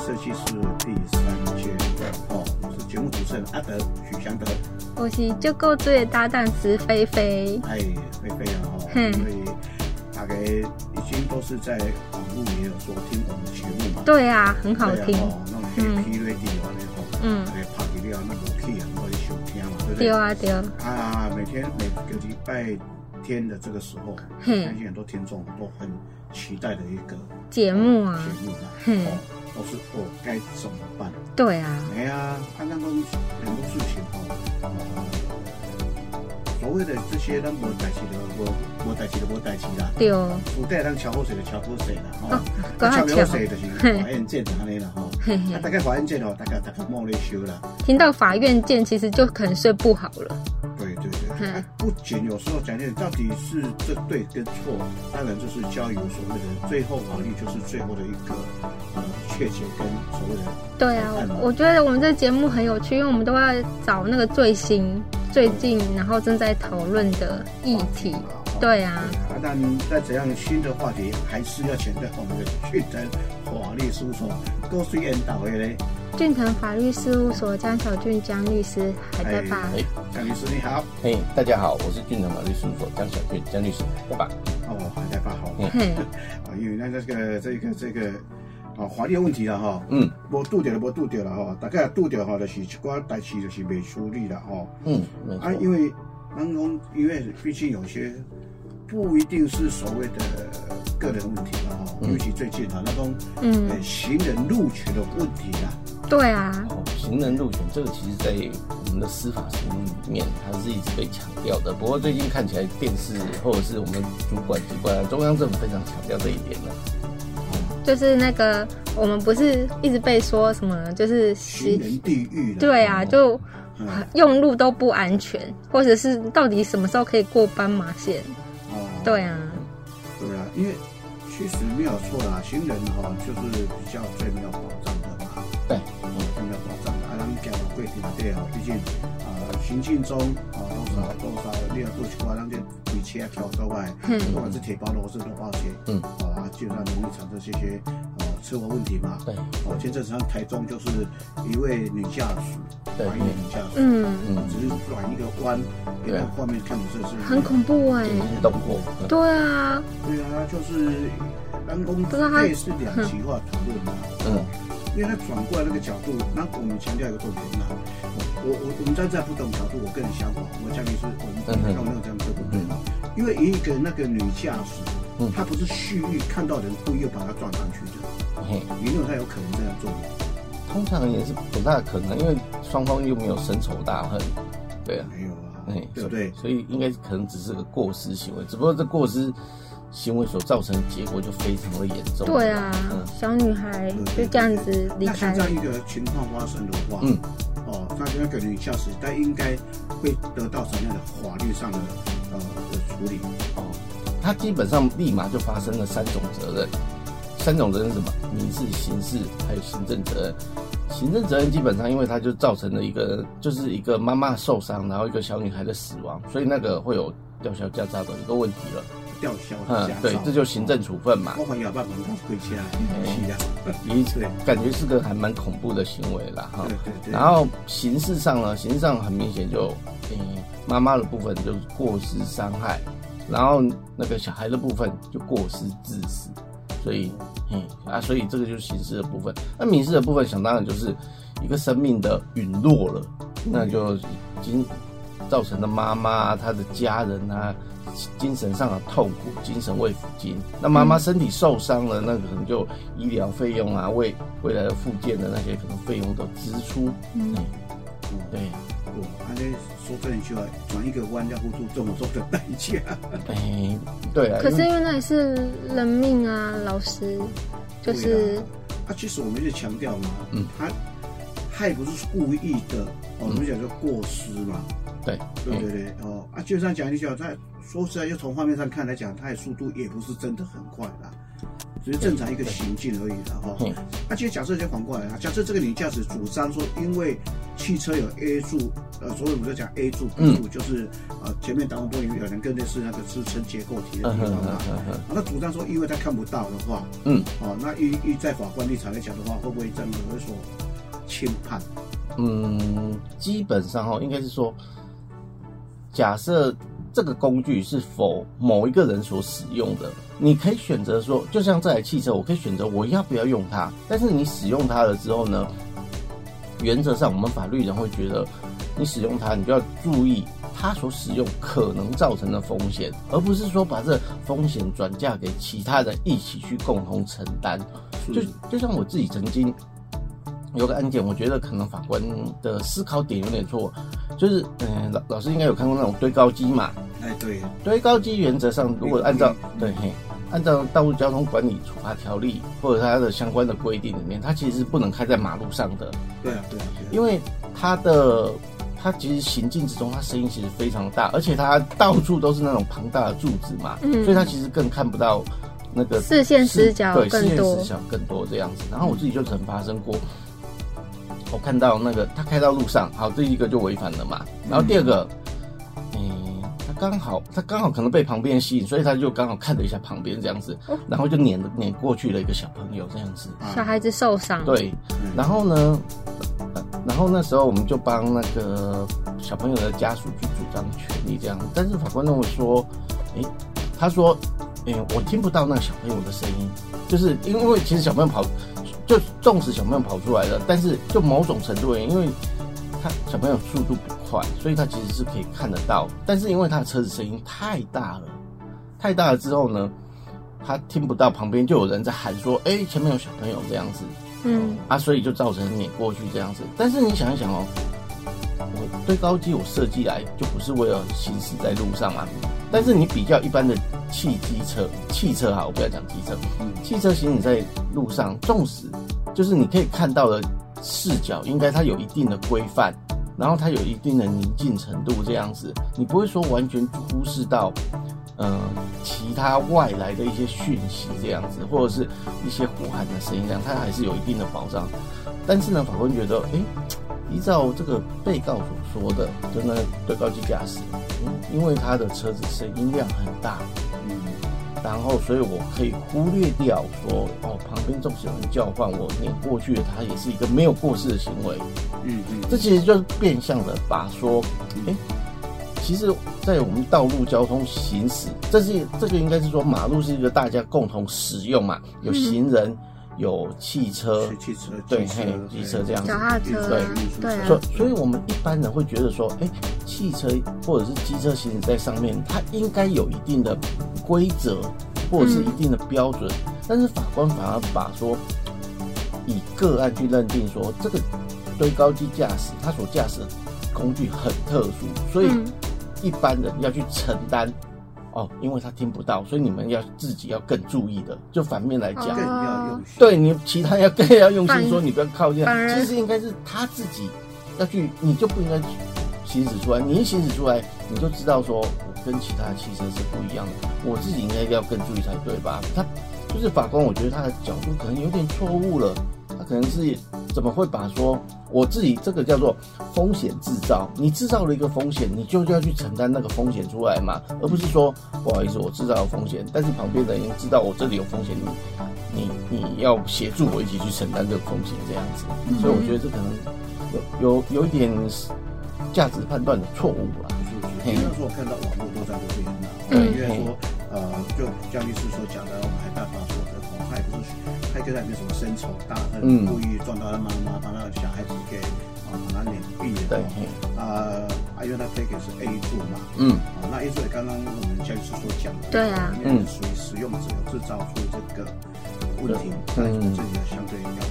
设计师第三阶段哦，我是节目主持人阿德许祥德。我是就够追的搭档石菲菲。哎，菲菲啊，哦，因为大概已经都是在网络也有说听我们的节目嘛。对啊，很好听。哦，那种 P Radio 啊，那种，嗯，来拍几条那个 K 啊，或者收听嘛，对不对？对啊，对啊。啊，每天每个礼拜天的这个时候，相信很多听众都很期待的一个节目啊，节目啊，哦。我该怎么办？对啊，哎呀，看那个很多事情哦，所谓的这些都无代志的，无无代志的无代志啦。对哦，有带人敲好水的敲好水啦，哦，敲不好水就是法院见安尼啦，吼。啊，大概法院见哦，大概大概莫咧修啦。听到法院见，其实就可能睡不好了。对对对，不仅有时候讲讲到底是这对跟错，当然就是交由所谓的最后法律就是最后的一个呃确切跟所谓的。对啊，我觉得我们这节目很有趣，因为我们都要找那个最新、最近，然后正在讨论的议题。对啊。啊，但在怎样新的话题，还是要请在我们的俊腾法律事务所都是引导的嘞。俊腾法律事务所江小俊江律师还在吧？哎，江律师你好。嘿，大家好，我是俊腾法律事务所江小俊江律师，在吧？哦，还在吧？好。啊，因为那这个这个这个啊法律问题了哈。嗯。无度掉了，无度掉了哈。大概度掉哈，就是一寡代志就是未处理了哈。嗯。啊，因为当中因为毕竟有些不一定是所谓的个人问题了哈，尤其最近啊那种嗯行人路权的问题啊。对啊，哦，行人路权这个其实，在我们的司法实务里面，它是一直被强调的。不过最近看起来，电视或者是我们主管机关、中央政府非常强调这一点了。就是那个，我们不是一直被说什么，就是行人地狱。对啊，就用路都不安全，或者是到底什么时候可以过斑马线？哦，对啊，对啊，因为其实没有错啦，行人哈就是比较最没有保障的嘛。对，哦，更要保障的啊，咱行路过平地哦，毕竟啊，行进中啊，多少多少，你要过去话，咱这骑车跳到外，不管是铁包螺丝、螺包切，嗯，啊，基本上容易产生这些呃车祸问题嘛。对，哦，前阵子台中就是一位女驾驶，对，一位女驾驶，嗯。嗯，只是转一个弯，因为画面看的是是？很恐怖哎，动过，对啊，对啊，就是当公这也是两极化讨论嘛，嗯。因为他转过来那个角度，那我们强调一个重点呐。我我我们站在不同角度，我个人想法，我讲的是我们看到没有这样子对不对？因为一个那个女驾驶，她不是蓄意看到人故意又把她撞上去的，你认为她有可能这样做吗？通常也是不大可能，因为双方又没有深仇大恨，对啊，没有啊，哎对不对？所以应该可能只是个过失行为，只不过这过失。行为所造成的结果就非常的严重。对啊，小女孩就这样子离开。那这样一个情况发生的话，嗯，哦，那那个女驾驶她应该会得到什么样的法律上的处理？哦，他基本上立马就发生了三种责任。三种责任是什么？民事、刑事还有行政责任。行政责任基本上因为他就造成了一个就是一个妈妈受伤，然后一个小女孩的死亡，所以那个会有吊销驾照的一个问题了。吊销嗯，对，这就行政处分嘛。我朋友把门关回起来，是啊，一次感觉是个还蛮恐怖的行为啦，哈。对对对。然后形式上呢，形式上很明显就，嗯，妈妈的部分就是过失伤害，然后那个小孩的部分就过失致死，所以，嗯啊，所以这个就是刑事的部分。那民事的部分，想当然就是一个生命的陨落了，那就已经造成的妈妈她的家人啊。精神上的痛苦，精神慰抚金。那妈妈身体受伤了，那可能就医疗费用啊，为未来的复健的那些可能费用的支出。嗯，对。我还得说这一句话，转一个弯要付出这么多的代价。哎，对啊。可是因为那也是人命啊，老师，就是。啊，其实我们就强调嘛，嗯，他他也不是故意的，我们讲叫过失嘛。对，对对对，哦，啊，就算讲一句话，他。说实在，就从画面上看来讲，他的速度也不是真的很快啦。只是正常一个行进而已的哈。那其实假设就反过来啊，假设这个女驾驶主张说，因为汽车有 A 柱，呃，所以我们就讲 A 柱、B 柱，就是呃前面挡风玻璃有两个类似那个支撑结构体的地方嘛。那主张说，因为他看不到的话，嗯，哦，那一一在法官立场来讲的话，会不会这样会说轻判？嗯，基本上哈，应该是说，假设这个工具是否某一个人所使用的，你可以选择说，就像这台汽车，我可以选择我要不要用它。但是你使用它了之后呢，原则上我们法律人会觉得，你使用它，你就要注意它所使用可能造成的风险，而不是说把这风险转嫁给其他人一起去共同承担。就就像我自己曾经。有个案件，我觉得可能法官的思考点有点错，就是，嗯，老老师应该有看过那种堆高机嘛？哎，对，堆高机原则上，如果按照对，嘿，按照道路交通管理处罚条例或者它的相关的规定里面，它其实是不能开在马路上的。对啊，对啊，因为它的它其实行进之中，它声音其实非常大，而且它到处都是那种庞大的柱子嘛，嗯，所以它其实更看不到那个视线死角对，视线死角更多这样子。然后我自己就曾发生过。我看到那个他开到路上，好，这一个就违反了嘛。然后第二个，嗯，他刚好他刚好可能被旁边吸引，所以他就刚好看了一下旁边这样子，然后就撵撵过去了一个小朋友这样子。小孩子受伤。对，然后呢，然后那时候我们就帮那个小朋友的家属去主张权利这样，但是法官认为说，哎，他说，哎，我听不到那个小朋友的声音，就是因为其实小朋友跑。就纵使小朋友跑出来了，但是就某种程度，因为他小朋友速度不快，所以他其实是可以看得到。但是因为他的车子声音太大了，太大了之后呢，他听不到旁边就有人在喊说：“哎，前面有小朋友这样子。”嗯，啊，所以就造成碾过去这样子。但是你想一想哦，我对高机我设计来就不是为了行驶在路上嘛。但是你比较一般的汽机车，汽车哈，我不要讲机车，汽车行驶在路上，纵使就是你可以看到的视角，应该它有一定的规范，然后它有一定的宁静程度这样子，你不会说完全忽视到，嗯，其他外来的一些讯息这样子，或者是一些呼喊的声音这样，它还是有一定的保障。但是呢，法官觉得，哎。依照这个被告所说的，就那对高级驾驶，因为他的车子声音量很大，然后所以我可以忽略掉说，哦，旁边纵使有人叫唤，我碾过去，他也是一个没有过失的行为，嗯嗯，这其实就是变相的把说，哎，其实，在我们道路交通行驶，这是这个应该是说马路是一个大家共同使用嘛，有行人。有汽车，汽车，对，嘿，机车这样子，脚踏车，对，对。所所以，我们一般人会觉得说，哎，汽车或者是机车行驶在上面，它应该有一定的规则或者是一定的标准。但是法官反而把说，以个案去认定说，这个堆高机驾驶他所驾驶的工具很特殊，所以一般人要去承担。哦，因为他听不到，所以你们要自己要更注意的。就反面来讲，更要用心。对你其他要更要用心，说你不要靠近。其实应该是他自己要去，你就不应该行驶出来。你一行驶出来，你就知道说我跟其他的汽车是不一样的。我自己应该要更注意才对吧？他就是法官，我觉得他的角度可能有点错误了。他可能是怎么会把说？我自己这个叫做风险制造，你制造了一个风险，你就要去承担那个风险出来嘛，而不是说不好意思，我制造了风险，但是旁边的人知道我这里有风险，你你你要协助我一起去承担这个风险这样子，所以我觉得这可能有有有一点价值判断的错误啦。是是，那时候看到网络都在这边嘛，因为说呃，就江律师所讲的，我们还办法。他就在里面什么深仇大恨，故意撞到他妈妈，把那个小孩子给啊把他脸毙了。对，啊，因为他这个是 A 柱嘛，嗯，啊，那 A 柱也刚刚我们教师所讲的，对啊，嗯，属于使用者有制造出这个问题，那，这个相对要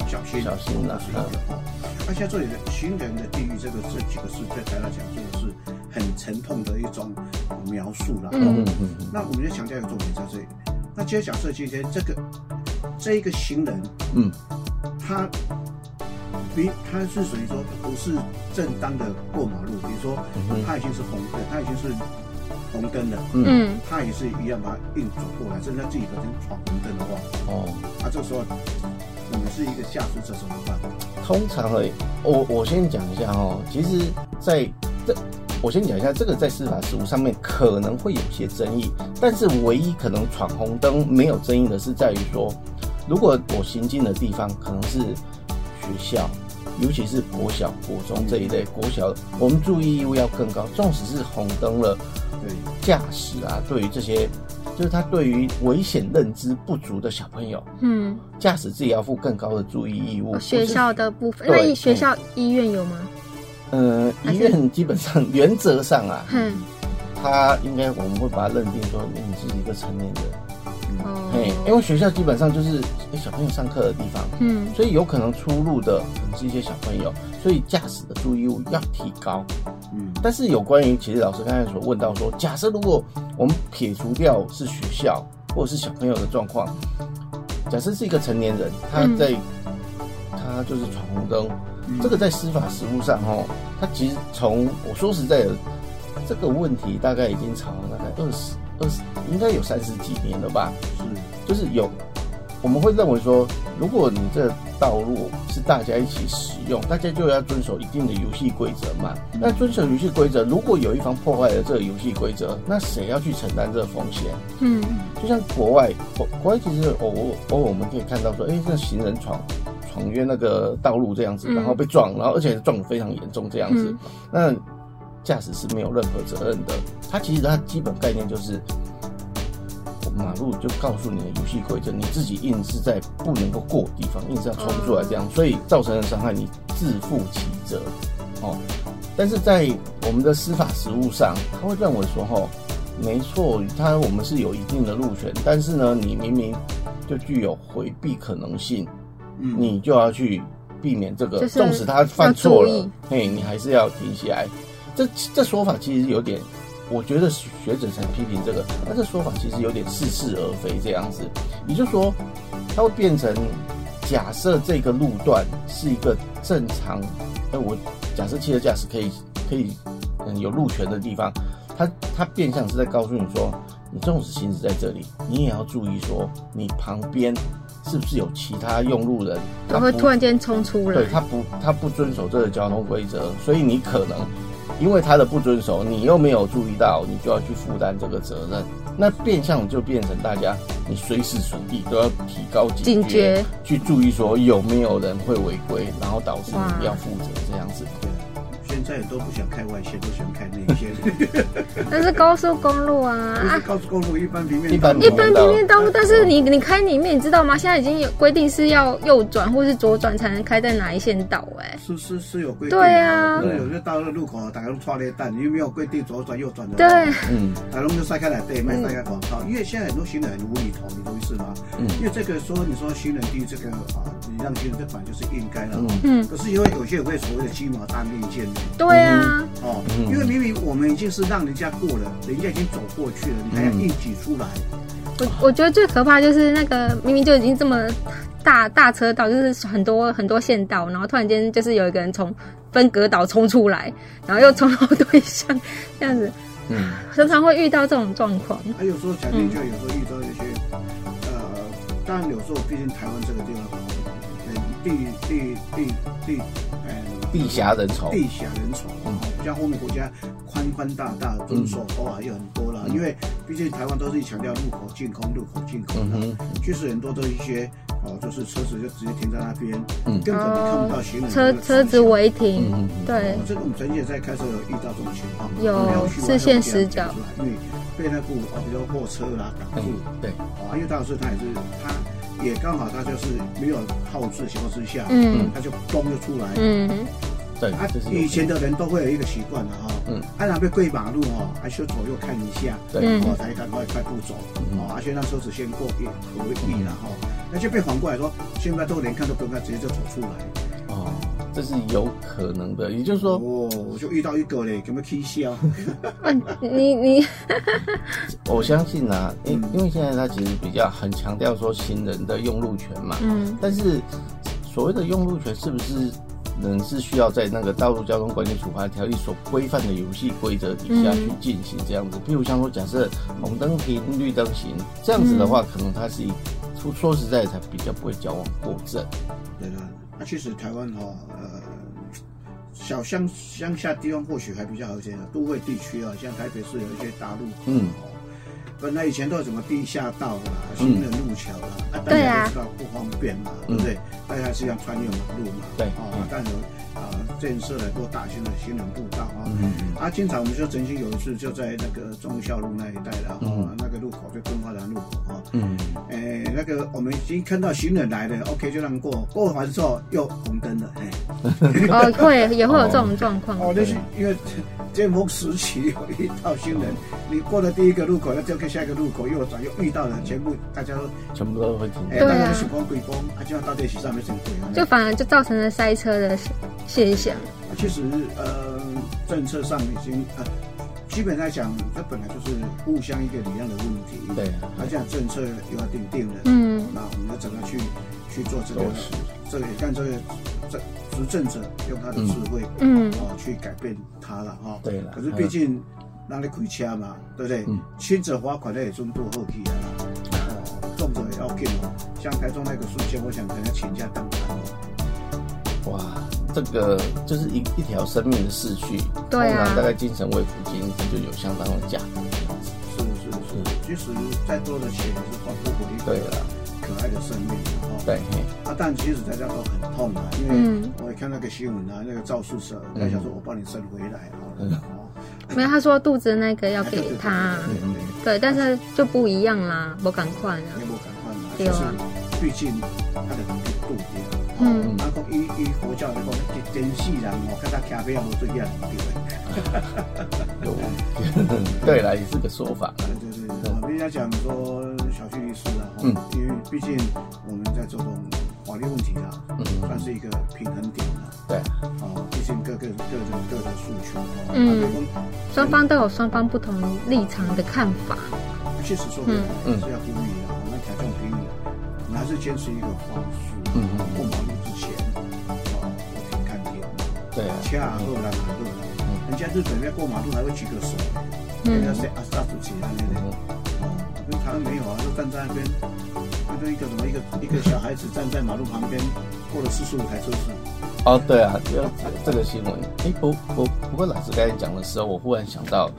很小心，小心的，是一个哦。而且这里的行人的地狱，这个这几个字对台来讲，真的是很沉痛的一种描述了。嗯嗯嗯。那我们就强调一个重点在这里。那接着假设今天这个。这一个行人，嗯，他，比他是属于说不是正当的过马路，比如说他已经是红灯，他已经是红灯了，嗯，他也是一样把它硬走过来，甚至他自己本身闯红灯的话，哦，啊，这时候我们是一个驾驶者怎么办？通常而已，我我先讲一下哦，其实在这。我先讲一下，这个在司法事务上面可能会有些争议，但是唯一可能闯红灯没有争议的是在于说，如果我行进的地方可能是学校，尤其是国小、国中这一类，国小我们注意义务要更高，纵使是红灯了，对。驾驶啊，对于这些，就是他对于危险认知不足的小朋友，嗯，驾驶自己要负更高的注意义务。学校的部分，那学校医院有吗？呃，医院基本上原则上啊，嗯，他应该我们会把它认定说你是一个成年人，哦，哎，因为学校基本上就是小朋友上课的地方，嗯，所以有可能出入的可能是一些小朋友，所以驾驶的注意物要提高，嗯，但是有关于其实老师刚才所问到说，假设如果我们撇除掉是学校或者是小朋友的状况，假设是一个成年人，他在他就是闯红灯。这个在司法实务上，哦，他其实从我说实在的，这个问题大概已经吵了大概二十二十，应该有三十几年了吧？是，就是有，我们会认为说，如果你这道路是大家一起使用，大家就要遵守一定的游戏规则嘛。那遵守游戏规则，如果有一方破坏了这个游戏规则，那谁要去承担这个风险？嗯，就像国外，国国外其实偶偶尔我们可以看到说，哎，这行人闯。闯越那个道路这样子，然后被撞，然后而且撞得非常严重这样子，那驾驶是没有任何责任的。它其实它基本概念就是，马路就告诉你的游戏规则，你自己硬是在不能够过地方，硬是要冲出来这样，所以造成的伤害你自负其责。哦，但是在我们的司法实务上，他会认为说，哦，没错，他我们是有一定的路权，但是呢，你明明就具有回避可能性。你就要去避免这个，纵使他犯错了，嘿，你还是要停下来。这这说法其实有点，我觉得学者才批评这个，那这说法其实有点似是而非这样子。也就是说，它会变成假设这个路段是一个正常，哎，我假设汽车驾驶可以可以嗯有路权的地方，它它变相是在告诉你说，你纵使行驶在这里，你也要注意说你旁边。是不是有其他用路人？他会突然间冲出来。对他不，他不遵守这个交通规则，所以你可能因为他的不遵守，你又没有注意到，你就要去负担这个责任。那变相就变成大家，你随时随地都要提高警觉，去注意说有没有人会违规，然后导致你要负责这样子。现在都不想开外线，都喜欢开内线。但是高速公路啊！不是高速公路，一般平面一般一般平面道路。但是你你开里面，你知道吗？现在已经有规定是要右转或是左转才能开在哪一线道？哎，是是是有规定。对啊，有些道路路口大家都抓咧蛋，因为没有规定左转右转的。对，嗯，打龙就塞开来对，卖塞开广告。因为现在很多行人很无厘头，你懂意思吗？嗯，因为这个说你说行人第一这个啊，你让行人这本来就是应该了。嗯，可是因为有些人会所谓的鸡毛当令箭。对啊。哦，因为明明我们已经是让人家过了，人家已经走过去了，你还要硬挤出来。我我觉得最可怕就是那个明明就已经这么大大车道，就是很多很多线道，然后突然间就是有一个人从分隔岛冲出来，然后又冲到对向，这样子，嗯，常常会遇到这种状况。还有时候假定就有时候遇到一些，呃，当然有时候毕竟台湾这个地方，地地地地，地狭人稠，地狭人稠，嗯，像后面国家宽宽大大，遵守法啊有很多了。因为毕竟台湾都是强调路口进空，路口进空的，其实很多的一些哦，就是车子就直接停在那边，嗯，根本看不到行人。车车子违停，对。这个我们曾经也在开车有遇到这种情况，有视线死角，因为被那部哦，比如货车啦挡住，对，啊，因为当时他也是他。也刚好，他就是没有好事情况之下，嗯，他就崩就出来，嗯，对，啊，以前的人都会有一个习惯的哈，嗯，按那边过马路哈，还需要左右看一下，对，我，才赶快快步走，哦，而且让车子先过也可以了哈，那就被反过来说，现在都连看都不用看，直接就走出来，哦。这是有可能的，也就是说，哦，我就遇到一个嘞，有没有 K 笑？你你，我相信啊，因因为现在他其实比较很强调说行人的用路权嘛，嗯，但是所谓的用路权是不是人是需要在那个道路交通管理处罚条例所规范的游戏规则底下去进行这样子。譬如像说，假设红灯停，绿灯行，这样子的话，可能它是说说实在，才比较不会矫枉过正。对的，那其实台湾哈，呃，小乡乡下地方或许还比较好一些，都会地区啊，像台北市有一些大路，嗯。本来以前都有什么地下道啦、行人路桥啦，啊，大家都知道不方便嘛，对不对？大家是要穿越马路嘛，对，啊，但有啊建设了多大型的行人步道啊，嗯啊，经常我们就曾经有一次就在那个忠孝路那一带了，啊，那个路口就敦化南路口啊，嗯，诶，那个我们已经看到行人来了，OK 就让过，过完之后又红灯了，哎，哦，会也会有这种状况，哦，就是因为。尖峰时期有一套新人，你过了第一个路口，要再看下一个路口右转，又遇到了，全部大家都全部都会停。对啊，时光鬼风，啊，就要到这起上面成鬼就反而就造成了塞车的现象。其实呃，政策上已经呃，基本来讲，它本来就是互相一个理念的问题。对，而且政策又要定定了，嗯，那我们要怎么去去做这个？这个看这个这。执政者用他的智慧，嗯，哦，去改变他了哈。对了，可是毕竟哪里亏钱嘛，对不对？轻者罚款，那也中度后期了。哦，重者也要给哦。像台中那个书签，我想可能要倾家荡产哇，这个就是一一条生命的逝去，对啊，大概精神慰抚金就有相当的价值。是是是，即使再多的钱也是换不回一个，可爱的生命。对，啊，但其实大家都很痛啊，因为我也看那个新闻啊，那个赵宿舍，他想说我帮你生回来啊，没有，他说肚子那个要给他，对，但是就不一样啦，不赶快啊，不赶快啦，就是毕竟他的肚子，嗯，然后以以佛教来讲，真世人哦，看他咖啡要无最样有，对啦，也是个说法，对对对，人家讲说小区律师啊，嗯，因为毕竟我们在这种法律问题啊，嗯，算是一个平衡点了，对，哦，毕竟各个各人各的诉求，嗯，双方都有双方不同立场的看法，确实说，嗯。嗯，是要呼吁坚持一个方式，嗯嗯，过马路之前，哦，我停看天，对，恰后来马后来，人家日本要过马路还会举个手，人家是阿萨主席啊那种。跟台湾没有啊，就站在那边，就一个什么一个一个小孩子站在马路旁边，过了四十五台车子。哦，对啊，这这个新闻，哎，不不不过老师刚才讲的时候，我忽然想到，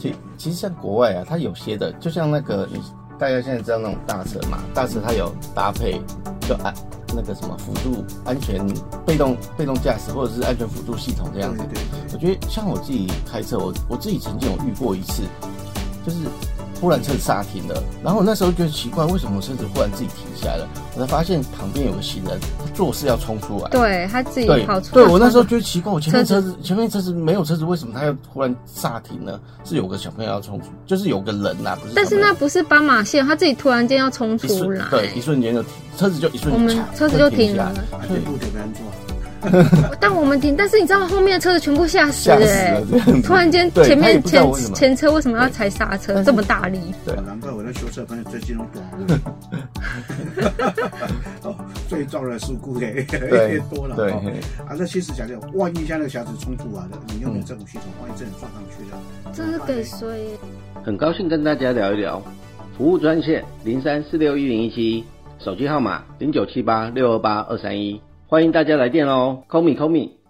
其其实像国外啊，它有些的，就像那个你大家现在知道那种大车嘛，大车它有搭配就安那个什么辅助安全被动被动驾驶或者是安全辅助系统这样子。我觉得像我自己开车，我我自己曾经有遇过一次，就是。忽然车子刹停了，然后我那时候觉得奇怪，为什么车子忽然自己停下来了？我才发现旁边有个行人，他做事要冲出来，对他自己跑出来。对我那时候觉得奇怪，我前面车子前面车子没有车子，为什么他要忽然刹停呢？是有个小朋友要冲出，就是有个人呐，不是？但是那不是斑马线，他自己突然间要冲出来，对，一瞬间就停，车子就一瞬间，我们车子就停了，对，不得别人坐。但我们停，但是你知道后面的车子全部吓死哎！突然间前面前前车为什么要踩刹车这么大力？对，难怪我在修车，发现最近都短。哦，最重的事故 也越多了。对，啊，这其实讲讲，万一像那个小子冲出来了，你用的这种系统，万一真的撞上去了，这是给谁？很高兴跟大家聊一聊，服务专线零三四六一零一七，手机号码零九七八六二八二三一。欢迎大家来电哦，call me call me。